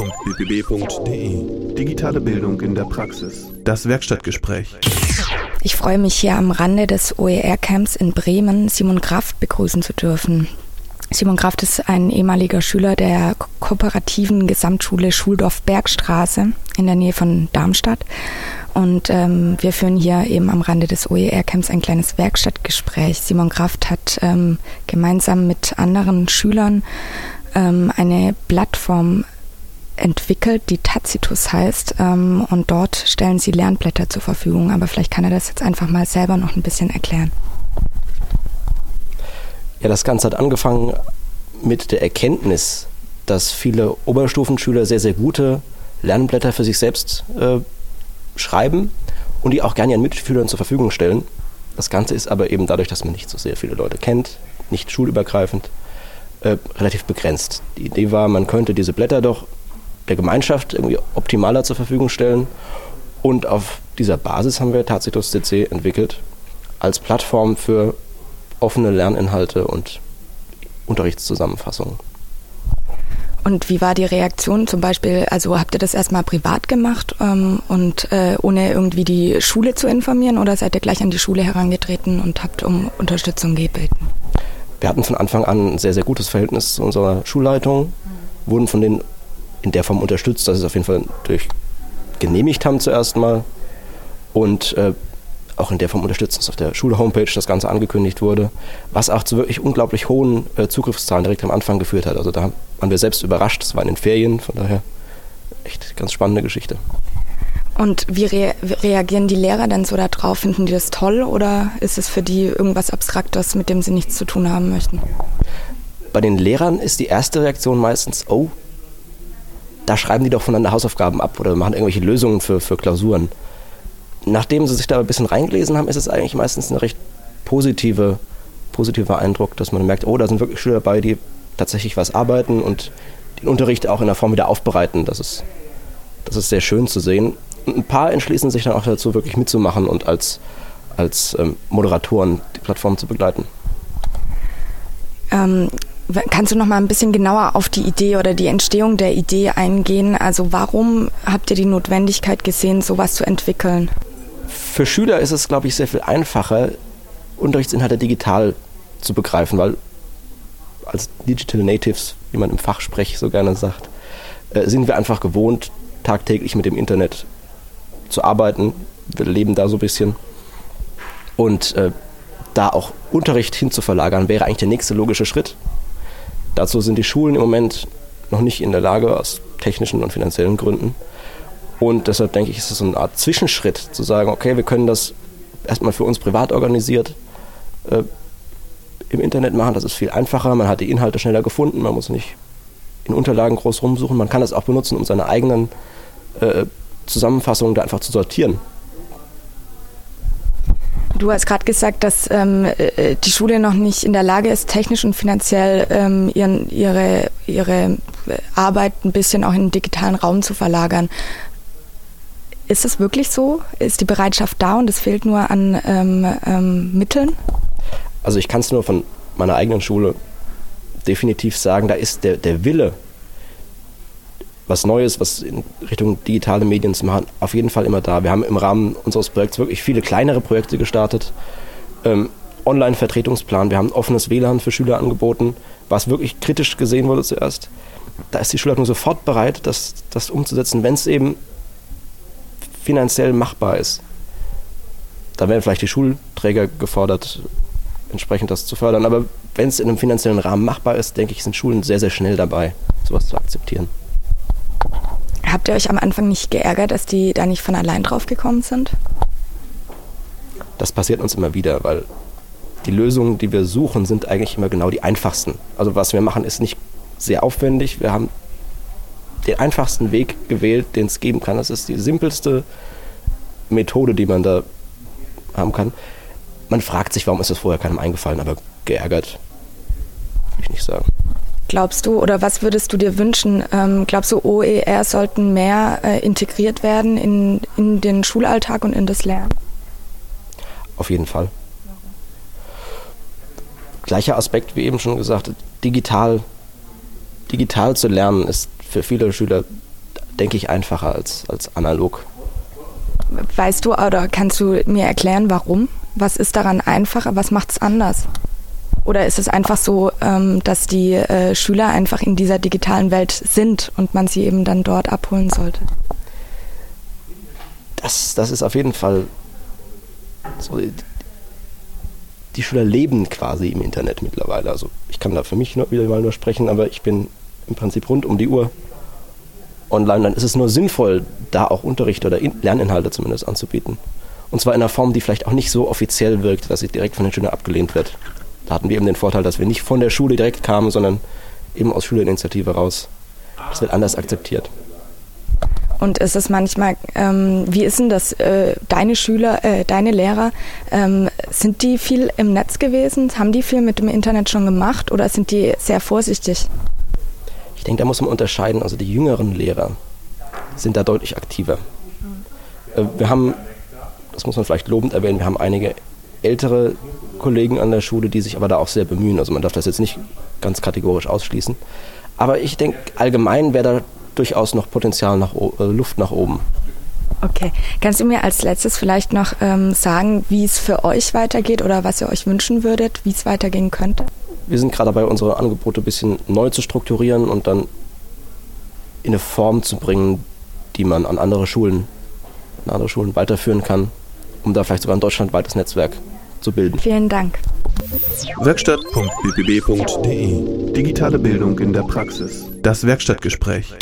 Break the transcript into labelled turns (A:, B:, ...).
A: www.bbb.de Digitale Bildung in der Praxis. Das Werkstattgespräch.
B: Ich freue mich hier am Rande des OER-Camps in Bremen Simon Kraft begrüßen zu dürfen. Simon Kraft ist ein ehemaliger Schüler der kooperativen Gesamtschule Schuldorf Bergstraße in der Nähe von Darmstadt. Und ähm, wir führen hier eben am Rande des OER-Camps ein kleines Werkstattgespräch. Simon Kraft hat ähm, gemeinsam mit anderen Schülern ähm, eine Plattform entwickelt, die Tacitus heißt. Ähm, und dort stellen sie Lernblätter zur Verfügung. Aber vielleicht kann er das jetzt einfach mal selber noch ein bisschen erklären.
C: Ja, das Ganze hat angefangen mit der Erkenntnis, dass viele Oberstufenschüler sehr, sehr gute Lernblätter für sich selbst äh, schreiben und die auch gerne ihren Mitschülern zur Verfügung stellen. Das Ganze ist aber eben dadurch, dass man nicht so sehr viele Leute kennt, nicht schulübergreifend, äh, relativ begrenzt. Die Idee war, man könnte diese Blätter doch der Gemeinschaft irgendwie optimaler zur Verfügung stellen. Und auf dieser Basis haben wir Tacitus CC entwickelt als Plattform für offene Lerninhalte und Unterrichtszusammenfassungen.
B: Und wie war die Reaktion zum Beispiel? Also habt ihr das erstmal privat gemacht ähm, und äh, ohne irgendwie die Schule zu informieren oder seid ihr gleich an die Schule herangetreten und habt um Unterstützung gebeten?
C: Wir hatten von Anfang an ein sehr, sehr gutes Verhältnis zu unserer Schulleitung, wurden von denen in der Form unterstützt, dass sie es auf jeden Fall durch genehmigt haben zuerst mal und äh, auch in der Form unterstützt, dass auf der Schule-Homepage das Ganze angekündigt wurde, was auch zu wirklich unglaublich hohen äh, Zugriffszahlen direkt am Anfang geführt hat. Also da waren wir selbst überrascht, es war in den Ferien, von daher echt ganz spannende Geschichte.
B: Und wie re reagieren die Lehrer denn so darauf? Finden die das toll oder ist es für die irgendwas Abstraktes, mit dem sie nichts zu tun haben möchten?
C: Bei den Lehrern ist die erste Reaktion meistens, oh, da schreiben die doch voneinander Hausaufgaben ab oder machen irgendwelche Lösungen für, für Klausuren. Nachdem sie sich da ein bisschen reingelesen haben, ist es eigentlich meistens ein recht positive, positiver Eindruck, dass man merkt, oh, da sind wirklich Schüler dabei, die tatsächlich was arbeiten und den Unterricht auch in der Form wieder aufbereiten. Das ist, das ist sehr schön zu sehen. Und ein paar entschließen sich dann auch dazu, wirklich mitzumachen und als, als ähm, Moderatoren die Plattform zu begleiten.
B: Ähm, Kannst du noch mal ein bisschen genauer auf die Idee oder die Entstehung der Idee eingehen? Also warum habt ihr die Notwendigkeit gesehen, sowas zu entwickeln?
C: Für Schüler ist es, glaube ich, sehr viel einfacher, Unterrichtsinhalte digital zu begreifen, weil als Digital Natives, wie man im Fachsprech so gerne sagt, äh, sind wir einfach gewohnt, tagtäglich mit dem Internet zu arbeiten. Wir leben da so ein bisschen. Und äh, da auch Unterricht hinzuverlagern, wäre eigentlich der nächste logische Schritt. Dazu sind die Schulen im Moment noch nicht in der Lage, aus technischen und finanziellen Gründen. Und deshalb denke ich, ist es so eine Art Zwischenschritt, zu sagen, okay, wir können das erstmal für uns privat organisiert äh, im Internet machen. Das ist viel einfacher. Man hat die Inhalte schneller gefunden. Man muss nicht in Unterlagen groß rumsuchen. Man kann das auch benutzen, um seine eigenen äh, Zusammenfassungen da einfach zu sortieren.
B: Du hast gerade gesagt, dass ähm, äh, die Schule noch nicht in der Lage ist, technisch und finanziell ähm, ihren, ihre, ihre Arbeit ein bisschen auch in den digitalen Raum zu verlagern. Ist das wirklich so? Ist die Bereitschaft da und es fehlt nur an ähm, ähm, Mitteln?
C: Also ich kann es nur von meiner eigenen Schule definitiv sagen, da ist der, der Wille, was Neues, was in Richtung digitale Medien zu machen, auf jeden Fall immer da. Wir haben im Rahmen unseres Projekts wirklich viele kleinere Projekte gestartet. Ähm, Online-Vertretungsplan, wir haben ein offenes WLAN für Schüler angeboten, was wirklich kritisch gesehen wurde zuerst. Da ist die Schulleitung sofort bereit, das, das umzusetzen, wenn es eben finanziell machbar ist. Da werden vielleicht die Schulträger gefordert, entsprechend das zu fördern. Aber wenn es in einem finanziellen Rahmen machbar ist, denke ich, sind Schulen sehr, sehr schnell dabei, sowas zu akzeptieren.
B: Habt ihr euch am Anfang nicht geärgert, dass die da nicht von allein drauf gekommen sind?
C: Das passiert uns immer wieder, weil die Lösungen, die wir suchen, sind eigentlich immer genau die einfachsten. Also was wir machen, ist nicht sehr aufwendig. Wir haben den einfachsten Weg gewählt, den es geben kann. Das ist die simpelste Methode, die man da haben kann. Man fragt sich, warum ist das vorher keinem eingefallen, aber geärgert, will ich nicht sagen.
B: Glaubst du oder was würdest du dir wünschen? Ähm, glaubst du, OER sollten mehr äh, integriert werden in, in den Schulalltag und in das Lernen?
C: Auf jeden Fall. Gleicher Aspekt, wie eben schon gesagt, digital, digital zu lernen ist für viele Schüler denke ich, einfacher als, als analog.
B: Weißt du oder kannst du mir erklären, warum? Was ist daran einfacher? Was macht es anders? Oder ist es einfach so, ähm, dass die äh, Schüler einfach in dieser digitalen Welt sind und man sie eben dann dort abholen sollte?
C: Das, das ist auf jeden Fall so. Die Schüler leben quasi im Internet mittlerweile. Also ich kann da für mich nur wieder mal nur sprechen, aber ich bin im Prinzip rund um die Uhr online. Dann ist es nur sinnvoll, da auch Unterricht oder Lerninhalte zumindest anzubieten. Und zwar in einer Form, die vielleicht auch nicht so offiziell wirkt, dass sie direkt von den Schülern abgelehnt wird. Da hatten wir eben den Vorteil, dass wir nicht von der Schule direkt kamen, sondern eben aus Schülerinitiative raus. Das wird anders akzeptiert.
B: Und ist es manchmal, ähm, wie ist denn das, äh, deine Schüler, äh, deine Lehrer, ähm, sind die viel im Netz gewesen? Haben die viel mit dem Internet schon gemacht oder sind die sehr vorsichtig?
C: Ich denke, da muss man unterscheiden. Also die jüngeren Lehrer sind da deutlich aktiver. Äh, wir haben, das muss man vielleicht lobend erwähnen, wir haben einige ältere Kollegen an der Schule, die sich aber da auch sehr bemühen. Also man darf das jetzt nicht ganz kategorisch ausschließen. Aber ich denke, allgemein wäre da durchaus noch Potenzial nach äh, Luft nach oben.
B: Okay. Kannst du mir als letztes vielleicht noch ähm, sagen, wie es für euch weitergeht oder was ihr euch wünschen würdet, wie es weitergehen könnte?
C: Wir sind gerade dabei, unsere Angebote ein bisschen neu zu strukturieren und dann in eine Form zu bringen, die man an andere Schulen, an andere Schulen weiterführen kann, um da vielleicht sogar ein deutschlandweites Netzwerk zu bilden.
B: Vielen Dank.
A: Werkstatt.bbb.de Digitale Bildung in der Praxis. Das Werkstattgespräch.